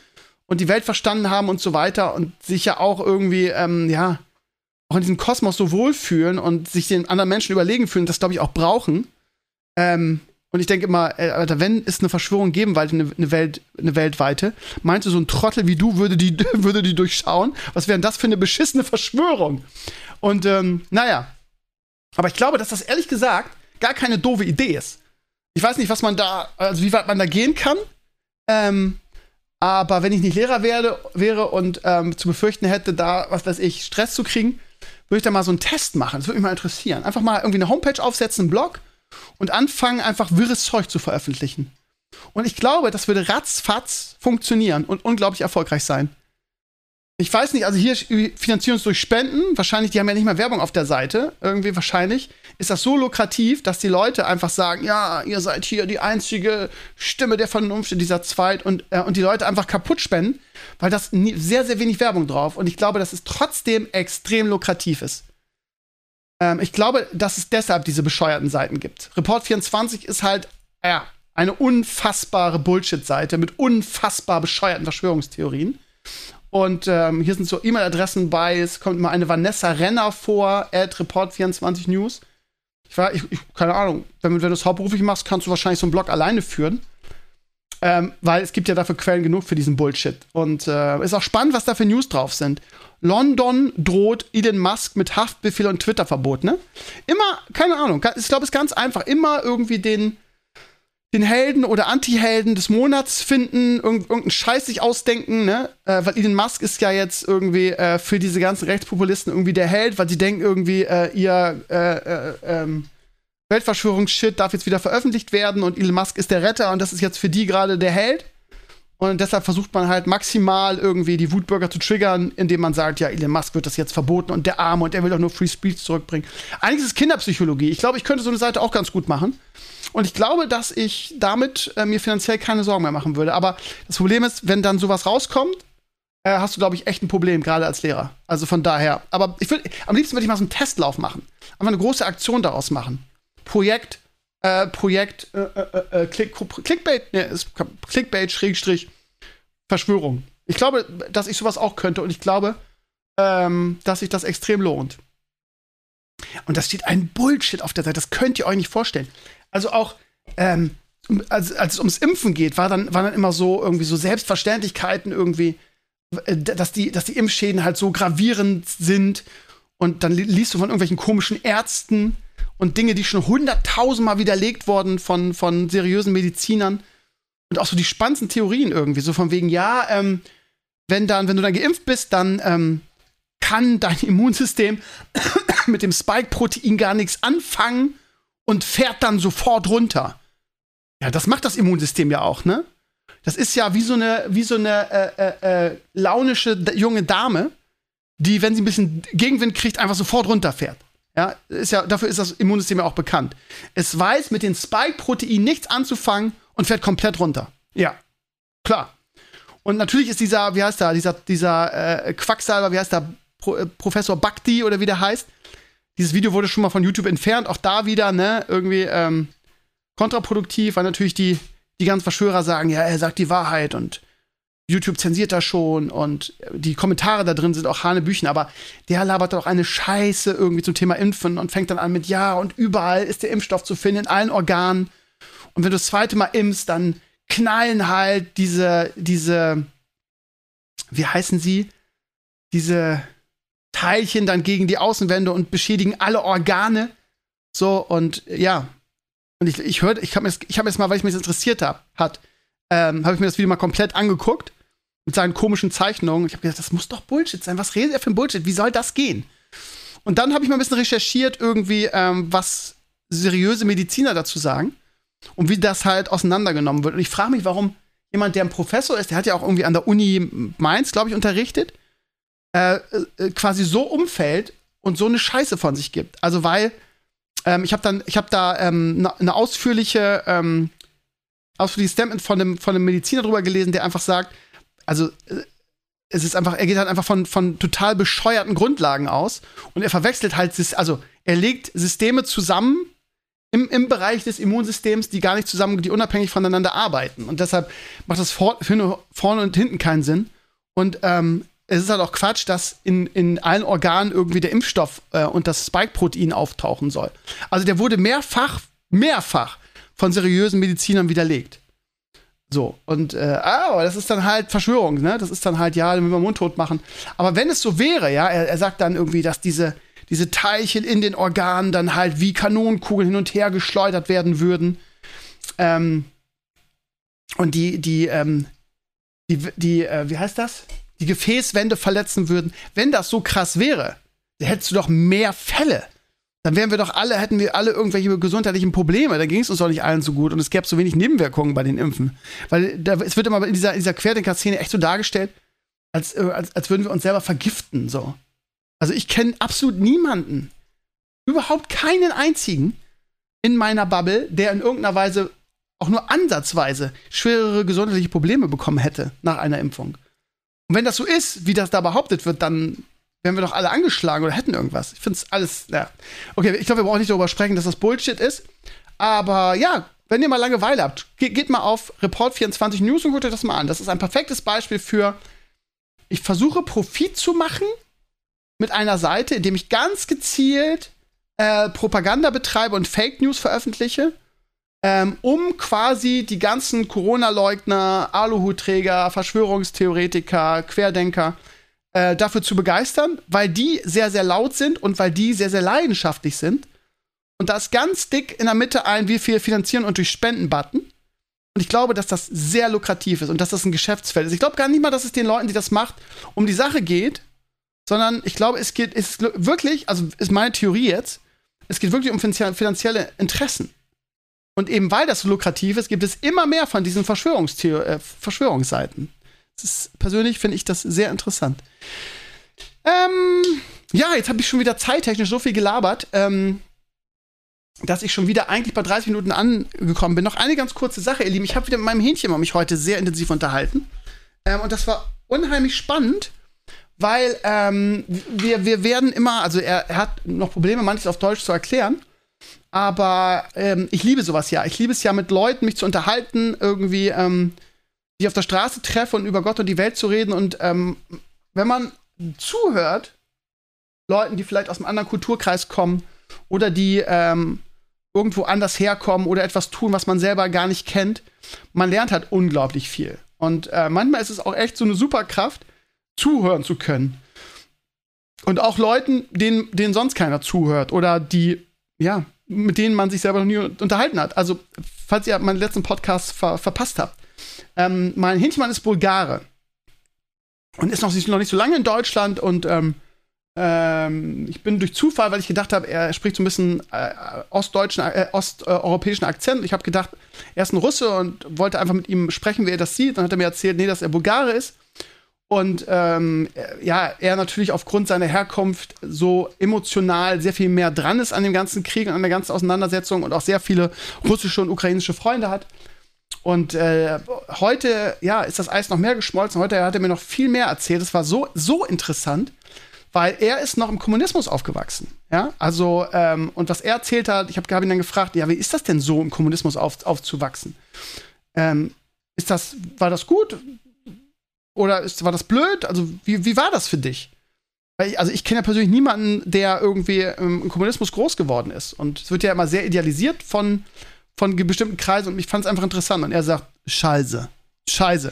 und die Welt verstanden haben und so weiter und sich ja auch irgendwie, ähm, ja, auch in diesem Kosmos so wohlfühlen und sich den anderen Menschen überlegen fühlen, das glaube ich auch brauchen. Ähm, und ich denke immer, äh, Alter, wenn es eine Verschwörung geben wollte, eine, eine, Welt, eine weltweite, meinst du, so ein Trottel wie du würde die, würde die durchschauen? Was wäre denn das für eine beschissene Verschwörung? Und ähm, naja. Aber ich glaube, dass das ehrlich gesagt gar keine doofe Idee ist. Ich weiß nicht, was man da, also wie weit man da gehen kann. Ähm, aber wenn ich nicht Lehrer werde, wäre und ähm, zu befürchten hätte, da, was weiß ich, Stress zu kriegen, würde ich da mal so einen Test machen. Das würde mich mal interessieren. Einfach mal irgendwie eine Homepage aufsetzen, einen Blog und anfangen, einfach wirres Zeug zu veröffentlichen. Und ich glaube, das würde ratzfatz funktionieren und unglaublich erfolgreich sein. Ich weiß nicht, also hier finanzieren uns durch Spenden. Wahrscheinlich, die haben ja nicht mehr Werbung auf der Seite. Irgendwie wahrscheinlich ist das so lukrativ, dass die Leute einfach sagen, ja, ihr seid hier die einzige Stimme der Vernunft in dieser Zweit und, äh, und die Leute einfach kaputt spenden, weil das nie, sehr, sehr wenig Werbung drauf. Und ich glaube, dass es trotzdem extrem lukrativ ist. Ähm, ich glaube, dass es deshalb diese bescheuerten Seiten gibt. Report 24 ist halt, ja, eine unfassbare Bullshit-Seite mit unfassbar bescheuerten Verschwörungstheorien. Und ähm, hier sind so E-Mail-Adressen bei. Es kommt mal eine Vanessa Renner vor, at Report24 News. Ich war, ich, ich, keine Ahnung, wenn, wenn du das hauptberuflich machst, kannst du wahrscheinlich so einen Blog alleine führen. Ähm, weil es gibt ja dafür Quellen genug für diesen Bullshit. Und äh, ist auch spannend, was da für News drauf sind. London droht Elon Musk mit Haftbefehl und Twitter-Verbot, ne? Immer, keine Ahnung, ich glaube, es ist ganz einfach. Immer irgendwie den, den Helden oder Anti-Helden des Monats finden, irg irgendeinen Scheiß sich ausdenken, ne? Äh, weil Elon Musk ist ja jetzt irgendwie äh, für diese ganzen Rechtspopulisten irgendwie der Held, weil sie denken irgendwie, äh, ihr äh, äh, ähm, Weltverschwörungsshit darf jetzt wieder veröffentlicht werden und Elon Musk ist der Retter und das ist jetzt für die gerade der Held. Und deshalb versucht man halt maximal irgendwie die Wutbürger zu triggern, indem man sagt, ja, Elon Musk wird das jetzt verboten und der Arme und er will doch nur Free Speech zurückbringen. Eigentlich ist es Kinderpsychologie. Ich glaube, ich könnte so eine Seite auch ganz gut machen. Und ich glaube, dass ich damit äh, mir finanziell keine Sorgen mehr machen würde. Aber das Problem ist, wenn dann sowas rauskommt, äh, hast du, glaube ich, echt ein Problem, gerade als Lehrer. Also von daher. Aber ich will, am liebsten würde ich mal so einen Testlauf machen. Einfach eine große Aktion daraus machen. Projekt äh, Projekt äh, äh, äh, Click, Clickbait, ne, ist Clickbait, Schrägstrich, Verschwörung. Ich glaube, dass ich sowas auch könnte und ich glaube, ähm, dass sich das extrem lohnt. Und da steht ein Bullshit auf der Seite, das könnt ihr euch nicht vorstellen. Also auch, ähm, als, als es ums Impfen geht, war dann, waren dann immer so irgendwie so Selbstverständlichkeiten irgendwie, äh, dass die, dass die Impfschäden halt so gravierend sind. Und dann liest du von irgendwelchen komischen Ärzten, und Dinge, die schon hunderttausendmal widerlegt wurden von, von seriösen Medizinern. Und auch so die spannendsten Theorien irgendwie, so von wegen, ja, ähm, wenn dann, wenn du dann geimpft bist, dann ähm, kann dein Immunsystem mit dem Spike-Protein gar nichts anfangen und fährt dann sofort runter. Ja, das macht das Immunsystem ja auch, ne? Das ist ja wie so eine, wie so eine äh, äh, äh launische junge Dame, die, wenn sie ein bisschen Gegenwind kriegt, einfach sofort runterfährt. Ja, ist ja, dafür ist das Immunsystem ja auch bekannt. Es weiß mit den Spike-Proteinen nichts anzufangen und fährt komplett runter. Ja, klar. Und natürlich ist dieser, wie heißt der, dieser, dieser äh, Quacksalber, wie heißt der, Pro, äh, Professor Bhakti oder wie der heißt. Dieses Video wurde schon mal von YouTube entfernt, auch da wieder, ne, irgendwie ähm, kontraproduktiv, weil natürlich die, die ganzen Verschwörer sagen, ja, er sagt die Wahrheit und YouTube zensiert das schon und die Kommentare da drin sind auch Hanebüchen, aber der labert doch eine Scheiße irgendwie zum Thema Impfen und fängt dann an mit Ja und überall ist der Impfstoff zu finden, in allen Organen. Und wenn du das zweite Mal impfst, dann knallen halt diese, diese wie heißen sie? Diese Teilchen dann gegen die Außenwände und beschädigen alle Organe. So, und ja. Und ich, ich hörte, ich habe mir, hab mir jetzt mal, weil ich mich interessiert hab, hat, ähm, habe ich mir das Video mal komplett angeguckt mit seinen komischen Zeichnungen. Ich habe gedacht, das muss doch Bullshit sein. Was redet er für ein Bullshit? Wie soll das gehen? Und dann habe ich mal ein bisschen recherchiert, irgendwie, ähm, was seriöse Mediziner dazu sagen und wie das halt auseinandergenommen wird. Und ich frage mich, warum jemand, der ein Professor ist, der hat ja auch irgendwie an der Uni Mainz, glaube ich, unterrichtet, äh, äh, quasi so umfällt und so eine Scheiße von sich gibt. Also weil ähm, ich habe dann, ich habe da ähm, eine ne ausführliche, ähm, ausführliches Statement von einem, von einem Mediziner drüber gelesen, der einfach sagt, also äh, es ist einfach, er geht halt einfach von, von total bescheuerten Grundlagen aus und er verwechselt halt, also er legt Systeme zusammen im, im Bereich des Immunsystems, die gar nicht zusammen, die unabhängig voneinander arbeiten. Und deshalb macht das vor, vorne und hinten keinen Sinn. Und ähm, es ist halt auch Quatsch, dass in, in allen Organen irgendwie der Impfstoff äh, und das Spike-Protein auftauchen soll. Also der wurde mehrfach, mehrfach von seriösen Medizinern widerlegt. So, und äh, aber das ist dann halt Verschwörung, ne? Das ist dann halt, ja, wenn wir mundtot machen. Aber wenn es so wäre, ja, er, er sagt dann irgendwie, dass diese, diese Teilchen in den Organen dann halt wie Kanonenkugeln hin und her geschleudert werden würden. Ähm, und die, die, ähm, die, die, äh, wie heißt das? Die Gefäßwände verletzen würden. Wenn das so krass wäre, dann hättest du doch mehr Fälle dann wären wir doch alle, hätten wir alle irgendwelche gesundheitlichen Probleme. Dann ging es uns doch nicht allen so gut und es gäbe so wenig Nebenwirkungen bei den Impfen. Weil da, es wird immer in dieser, in dieser Querdenker-Szene echt so dargestellt, als, äh, als, als würden wir uns selber vergiften. So. Also ich kenne absolut niemanden, überhaupt keinen einzigen in meiner Bubble, der in irgendeiner Weise auch nur ansatzweise schwerere gesundheitliche Probleme bekommen hätte nach einer Impfung. Und wenn das so ist, wie das da behauptet wird, dann wären wir doch alle angeschlagen oder hätten irgendwas. Ich finde es alles, ja. Okay, ich glaube, wir brauchen nicht darüber sprechen, dass das Bullshit ist. Aber ja, wenn ihr mal Langeweile habt, geht, geht mal auf Report24 News und guckt euch das mal an. Das ist ein perfektes Beispiel für, ich versuche Profit zu machen mit einer Seite, indem ich ganz gezielt äh, Propaganda betreibe und Fake News veröffentliche, ähm, um quasi die ganzen Corona-Leugner, Aluhutträger, Verschwörungstheoretiker, Querdenker dafür zu begeistern, weil die sehr, sehr laut sind und weil die sehr, sehr leidenschaftlich sind. Und da ist ganz dick in der Mitte ein, wie viel finanzieren und durch Spenden-Button. Und ich glaube, dass das sehr lukrativ ist und dass das ein Geschäftsfeld ist. Ich glaube gar nicht mal, dass es den Leuten, die das macht, um die Sache geht, sondern ich glaube, es geht, es wirklich, also ist meine Theorie jetzt, es geht wirklich um finanzielle Interessen. Und eben weil das so lukrativ ist, gibt es immer mehr von diesen äh, Verschwörungsseiten. Ist, persönlich finde ich das sehr interessant. Ähm, ja, jetzt habe ich schon wieder zeittechnisch so viel gelabert, ähm, dass ich schon wieder eigentlich bei 30 Minuten angekommen bin. Noch eine ganz kurze Sache, ihr Lieben. Ich habe wieder mit meinem Hähnchen mich heute sehr intensiv unterhalten. Ähm, und das war unheimlich spannend, weil ähm, wir, wir werden immer, also er, er, hat noch Probleme, manches auf Deutsch zu erklären. Aber ähm, ich liebe sowas ja. Ich liebe es ja, mit Leuten mich zu unterhalten, irgendwie ähm, die auf der Straße treffe und über Gott und die Welt zu reden. Und ähm, wenn man zuhört, Leuten, die vielleicht aus einem anderen Kulturkreis kommen oder die ähm, irgendwo anders herkommen oder etwas tun, was man selber gar nicht kennt, man lernt halt unglaublich viel. Und äh, manchmal ist es auch echt so eine Superkraft, zuhören zu können. Und auch Leuten, denen, denen sonst keiner zuhört oder die, ja, mit denen man sich selber noch nie unterhalten hat. Also, falls ihr meinen letzten Podcast ver verpasst habt, ähm, mein Hinchmann ist Bulgare und ist noch, noch nicht so lange in Deutschland und ähm, ähm, ich bin durch Zufall, weil ich gedacht habe, er spricht so ein bisschen äh, ostdeutschen, äh, osteuropäischen Akzent. Ich habe gedacht, er ist ein Russe und wollte einfach mit ihm sprechen, wie er das sieht. Dann hat er mir erzählt, nee, dass er Bulgare ist. Und ähm, ja, er natürlich aufgrund seiner Herkunft so emotional sehr viel mehr dran ist an dem ganzen Krieg und an der ganzen Auseinandersetzung und auch sehr viele russische und ukrainische Freunde hat. Und äh, heute, ja, ist das Eis noch mehr geschmolzen. Heute hat er mir noch viel mehr erzählt. Es war so, so interessant, weil er ist noch im Kommunismus aufgewachsen. Ja, also, ähm, und was er erzählt hat, ich habe hab ihn dann gefragt, ja, wie ist das denn so, im Kommunismus auf, aufzuwachsen? Ähm, ist das, war das gut? Oder ist, war das blöd? Also, wie, wie war das für dich? Ich, also, ich kenne ja persönlich niemanden, der irgendwie im Kommunismus groß geworden ist. Und es wird ja immer sehr idealisiert von von bestimmten Kreisen und ich fand es einfach interessant. Und er sagt, Scheiße, Scheiße.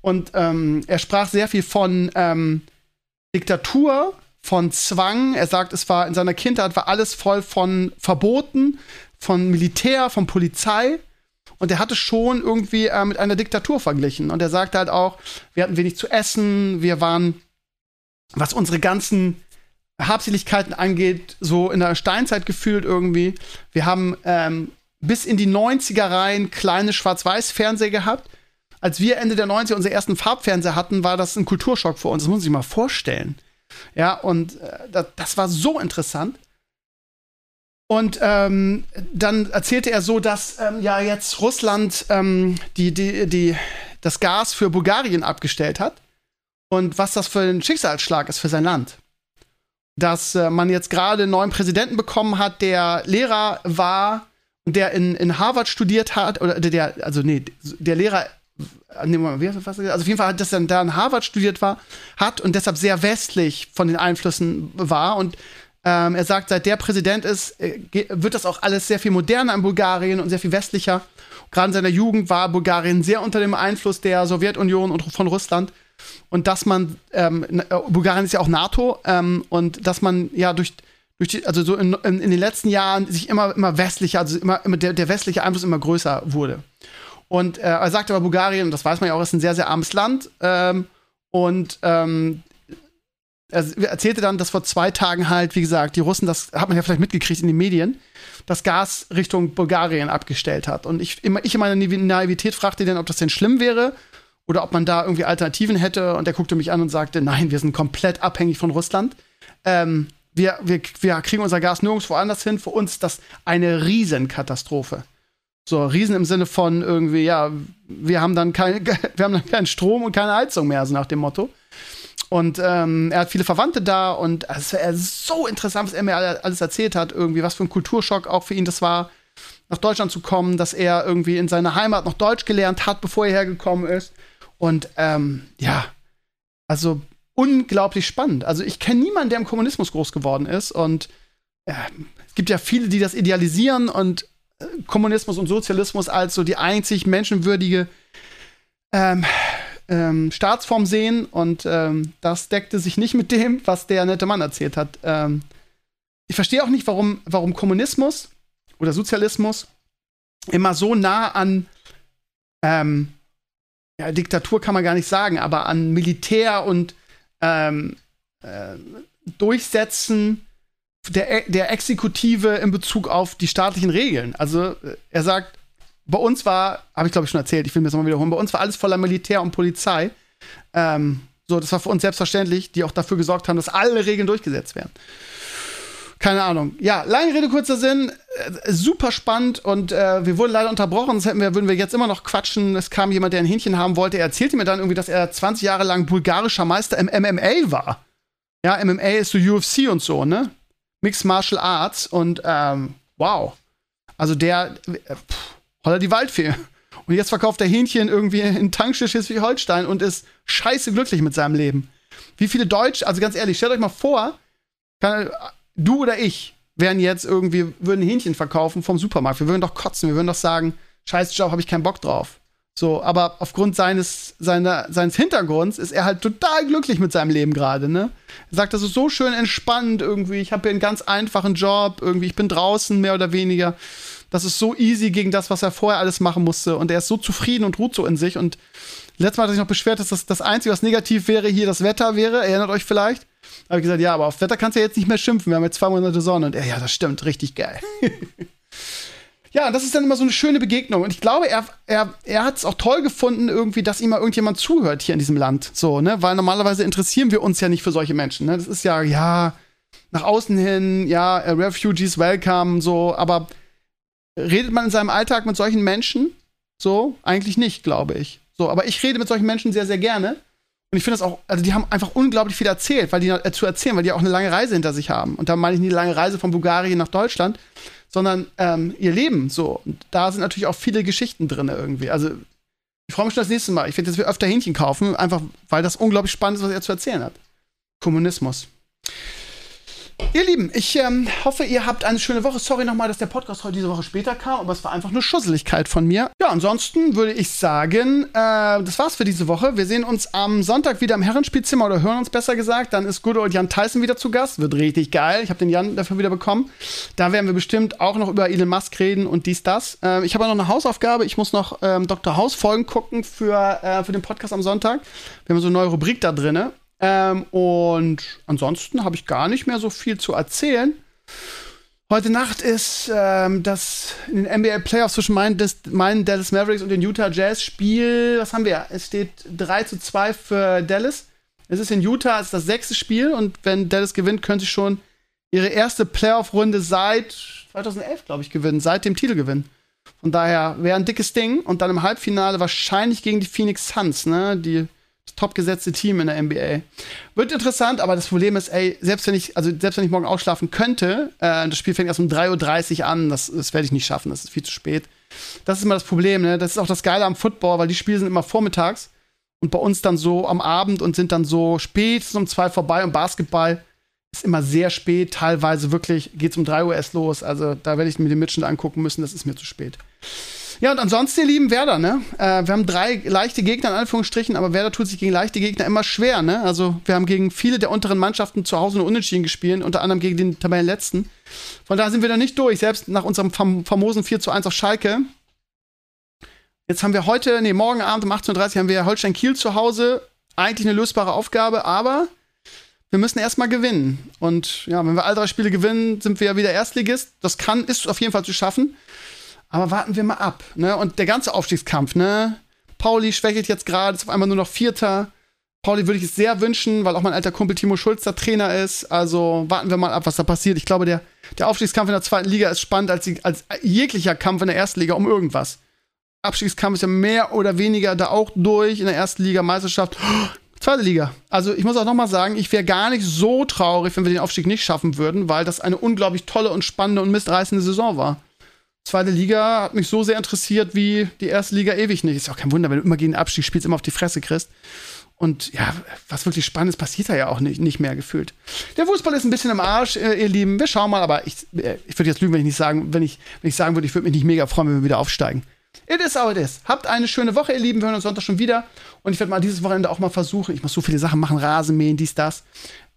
Und ähm, er sprach sehr viel von ähm, Diktatur, von Zwang. Er sagt, es war in seiner Kindheit war alles voll von Verboten, von Militär, von Polizei. Und er hatte schon irgendwie äh, mit einer Diktatur verglichen. Und er sagte halt auch, wir hatten wenig zu essen, wir waren, was unsere ganzen Habseligkeiten angeht, so in der Steinzeit gefühlt irgendwie. Wir haben ähm, bis in die 90er rein kleine Schwarz-Weiß-Fernseher gehabt. Als wir Ende der 90er unsere ersten Farbfernseher hatten, war das ein Kulturschock für uns. Das muss man sich mal vorstellen. Ja, und äh, das, das war so interessant. Und ähm, dann erzählte er so, dass ähm, ja jetzt Russland ähm, die, die, die, das Gas für Bulgarien abgestellt hat und was das für ein Schicksalsschlag ist für sein Land. Dass äh, man jetzt gerade einen neuen Präsidenten bekommen hat, der Lehrer war, der in, in Harvard studiert hat, oder der, also nee, der Lehrer du fast Also auf jeden Fall, dass er da in Harvard studiert war, hat und deshalb sehr westlich von den Einflüssen war. Und ähm, er sagt, seit der Präsident ist, äh, wird das auch alles sehr viel moderner in Bulgarien und sehr viel westlicher. Gerade in seiner Jugend war Bulgarien sehr unter dem Einfluss der Sowjetunion und von Russland. Und dass man, ähm, äh, Bulgarien ist ja auch NATO, ähm, und dass man ja durch die, also so in, in, in, den letzten Jahren sich immer, immer westlicher, also immer, immer der, der westliche Einfluss immer größer wurde. Und äh, er sagt aber, Bulgarien, das weiß man ja auch, ist ein sehr, sehr armes Land. Ähm, und ähm, er erzählte dann, dass vor zwei Tagen halt, wie gesagt, die Russen, das hat man ja vielleicht mitgekriegt in den Medien, das Gas Richtung Bulgarien abgestellt hat. Und ich, ich in meiner Naivität fragte dann, ob das denn schlimm wäre oder ob man da irgendwie Alternativen hätte. Und er guckte mich an und sagte, nein, wir sind komplett abhängig von Russland. Ähm, wir, wir, wir kriegen unser Gas nirgendwo anders hin. Für uns ist das eine Riesenkatastrophe. So, Riesen im Sinne von irgendwie, ja, wir haben dann kein, wir haben dann keinen Strom und keine Heizung mehr, so nach dem Motto. Und ähm, er hat viele Verwandte da und es ist so interessant, was er mir alles erzählt hat, irgendwie, was für ein Kulturschock auch für ihn das war, nach Deutschland zu kommen, dass er irgendwie in seiner Heimat noch Deutsch gelernt hat, bevor er hergekommen ist. Und ähm, ja, also unglaublich spannend. Also ich kenne niemanden, der im Kommunismus groß geworden ist und äh, es gibt ja viele, die das idealisieren und Kommunismus und Sozialismus als so die einzig menschenwürdige ähm, ähm, Staatsform sehen und ähm, das deckte sich nicht mit dem, was der nette Mann erzählt hat. Ähm, ich verstehe auch nicht, warum, warum Kommunismus oder Sozialismus immer so nah an ähm, ja, Diktatur kann man gar nicht sagen, aber an Militär und ähm, äh, Durchsetzen der, der Exekutive in Bezug auf die staatlichen Regeln. Also äh, er sagt, bei uns war, habe ich glaube ich schon erzählt, ich will mir das mal wiederholen, bei uns war alles voller Militär und Polizei. Ähm, so, das war für uns selbstverständlich, die auch dafür gesorgt haben, dass alle Regeln durchgesetzt werden. Keine Ahnung. Ja, lange Rede, kurzer Sinn. Äh, super spannend und äh, wir wurden leider unterbrochen, sonst hätten wir, würden wir jetzt immer noch quatschen. Es kam jemand, der ein Hähnchen haben wollte. Er erzählte mir dann irgendwie, dass er 20 Jahre lang bulgarischer Meister im MMA war. Ja, MMA ist so UFC und so, ne? Mixed Martial Arts und ähm, wow. Also der, äh, pff, holla die Waldfee. Und jetzt verkauft er Hähnchen irgendwie in Tankstelle Schleswig-Holstein und ist scheiße glücklich mit seinem Leben. Wie viele Deutsche, also ganz ehrlich, stellt euch mal vor, kann, du oder ich wären jetzt irgendwie, würden Hähnchen verkaufen vom Supermarkt. Wir würden doch kotzen, wir würden doch sagen, scheiß Job, habe ich keinen Bock drauf. So, aber aufgrund seines, seiner, seines Hintergrunds ist er halt total glücklich mit seinem Leben gerade, ne? Er sagt, das ist so schön entspannt irgendwie. Ich habe hier einen ganz einfachen Job, irgendwie, ich bin draußen mehr oder weniger. Das ist so easy gegen das, was er vorher alles machen musste. Und er ist so zufrieden und ruht so in sich. Und letztes Mal hat er sich noch beschwert, dass das, das Einzige, was negativ wäre, hier das Wetter wäre. Erinnert euch vielleicht? Habe ich gesagt, ja, aber auf Wetter kannst du ja jetzt nicht mehr schimpfen. Wir haben jetzt zwei Monate Sonne. Und er, ja, das stimmt, richtig geil. Ja, das ist dann immer so eine schöne Begegnung. Und ich glaube, er, er, er hat es auch toll gefunden, irgendwie, dass ihm mal irgendjemand zuhört hier in diesem Land. So, ne? Weil normalerweise interessieren wir uns ja nicht für solche Menschen. Ne? Das ist ja, ja, nach außen hin, ja, äh, Refugees welcome, so, aber redet man in seinem Alltag mit solchen Menschen? So, eigentlich nicht, glaube ich. So, aber ich rede mit solchen Menschen sehr, sehr gerne. Und ich finde das auch, also die haben einfach unglaublich viel erzählt, weil die äh, zu erzählen, weil die auch eine lange Reise hinter sich haben. Und da meine ich nicht die lange Reise von Bulgarien nach Deutschland, sondern ähm, ihr Leben so. Und da sind natürlich auch viele Geschichten drin irgendwie. Also ich freue mich schon das nächste Mal. Ich werde jetzt öfter Hähnchen kaufen, einfach weil das unglaublich spannend ist, was er zu erzählen hat. Kommunismus. Ihr Lieben, ich ähm, hoffe, ihr habt eine schöne Woche. Sorry nochmal, dass der Podcast heute diese Woche später kam, aber es war einfach eine Schusseligkeit von mir. Ja, ansonsten würde ich sagen, äh, das war's für diese Woche. Wir sehen uns am Sonntag wieder im Herrenspielzimmer oder hören uns besser gesagt. Dann ist Good Old Jan Tyson wieder zu Gast. Wird richtig geil. Ich habe den Jan dafür wieder bekommen. Da werden wir bestimmt auch noch über Elon Musk reden und dies, das. Äh, ich habe noch eine Hausaufgabe. Ich muss noch ähm, Dr. House Folgen gucken für, äh, für den Podcast am Sonntag. Wir haben so eine neue Rubrik da drin. Ähm, und ansonsten habe ich gar nicht mehr so viel zu erzählen. Heute Nacht ist ähm, das in den NBA Playoffs zwischen meinen, meinen Dallas Mavericks und den Utah Jazz Spiel. Was haben wir? Es steht 3 zu 2 für Dallas. Es ist in Utah, es ist das sechste Spiel und wenn Dallas gewinnt, können sie schon ihre erste Playoff-Runde seit 2011, glaube ich, gewinnen, seit dem Titelgewinn. Von daher wäre ein dickes Ding und dann im Halbfinale wahrscheinlich gegen die Phoenix Suns, ne? Die topgesetzte Team in der NBA. Wird interessant, aber das Problem ist, ey, selbst wenn ich, also selbst wenn ich morgen ausschlafen könnte, äh, das Spiel fängt erst um 3.30 Uhr an, das, das werde ich nicht schaffen, das ist viel zu spät. Das ist immer das Problem, ne? Das ist auch das Geile am Football, weil die Spiele sind immer vormittags und bei uns dann so am Abend und sind dann so spät um zwei vorbei und Basketball ist immer sehr spät, teilweise wirklich geht es um 3 Uhr erst los. Also da werde ich mir den Mitschnitt angucken müssen, das ist mir zu spät. Ja, und ansonsten, ihr lieben Werder, ne? Äh, wir haben drei leichte Gegner in Anführungsstrichen, aber Werder tut sich gegen leichte Gegner immer schwer, ne? Also wir haben gegen viele der unteren Mannschaften zu Hause nur unentschieden gespielt, unter anderem gegen den Tabellenletzten. Von daher sind wir da nicht durch, selbst nach unserem fam famosen 4 zu 1 auf Schalke. Jetzt haben wir heute, nee, morgen Abend um 18.30 Uhr haben wir Holstein Kiel zu Hause. Eigentlich eine lösbare Aufgabe, aber wir müssen erstmal gewinnen. Und ja, wenn wir alle drei Spiele gewinnen, sind wir ja wieder Erstligist. Das kann, ist auf jeden Fall zu schaffen. Aber warten wir mal ab. Ne? Und der ganze Aufstiegskampf, ne? Pauli schwächelt jetzt gerade, ist auf einmal nur noch Vierter. Pauli würde ich es sehr wünschen, weil auch mein alter Kumpel Timo Schulz der Trainer ist. Also warten wir mal ab, was da passiert. Ich glaube, der, der Aufstiegskampf in der zweiten Liga ist spannend als, als jeglicher Kampf in der ersten Liga um irgendwas. Abstiegskampf ist ja mehr oder weniger da auch durch in der ersten Liga Meisterschaft. Oh, zweite Liga. Also ich muss auch noch mal sagen, ich wäre gar nicht so traurig, wenn wir den Aufstieg nicht schaffen würden, weil das eine unglaublich tolle und spannende und mistreißende Saison war zweite Liga hat mich so sehr interessiert wie die erste Liga ewig nicht. Ist auch kein Wunder, wenn du immer gegen den Abstieg spielst, immer auf die Fresse kriegst. Und ja, was wirklich spannend ist, passiert da ja auch nicht, nicht mehr gefühlt. Der Fußball ist ein bisschen im Arsch, äh, ihr Lieben. Wir schauen mal, aber ich, äh, ich würde jetzt lügen, wenn ich nicht sagen, wenn ich, wenn ich sagen würde, ich würde mich nicht mega freuen, wenn wir wieder aufsteigen. It is how it is. Habt eine schöne Woche, ihr Lieben. Wir hören uns Sonntag schon wieder. Und ich werde mal dieses Wochenende auch mal versuchen. Ich muss so viele Sachen machen, Rasenmähen, dies, das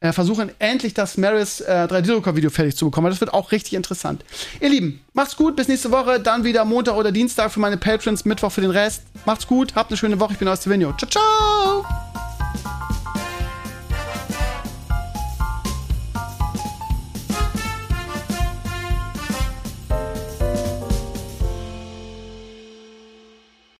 äh, versuchen, endlich das Maris äh, 3D-Drucker-Video fertig zu bekommen. Das wird auch richtig interessant. Ihr Lieben, macht's gut, bis nächste Woche. Dann wieder Montag oder Dienstag für meine Patrons, Mittwoch für den Rest. Macht's gut, habt eine schöne Woche. Ich bin aus Ciao, ciao!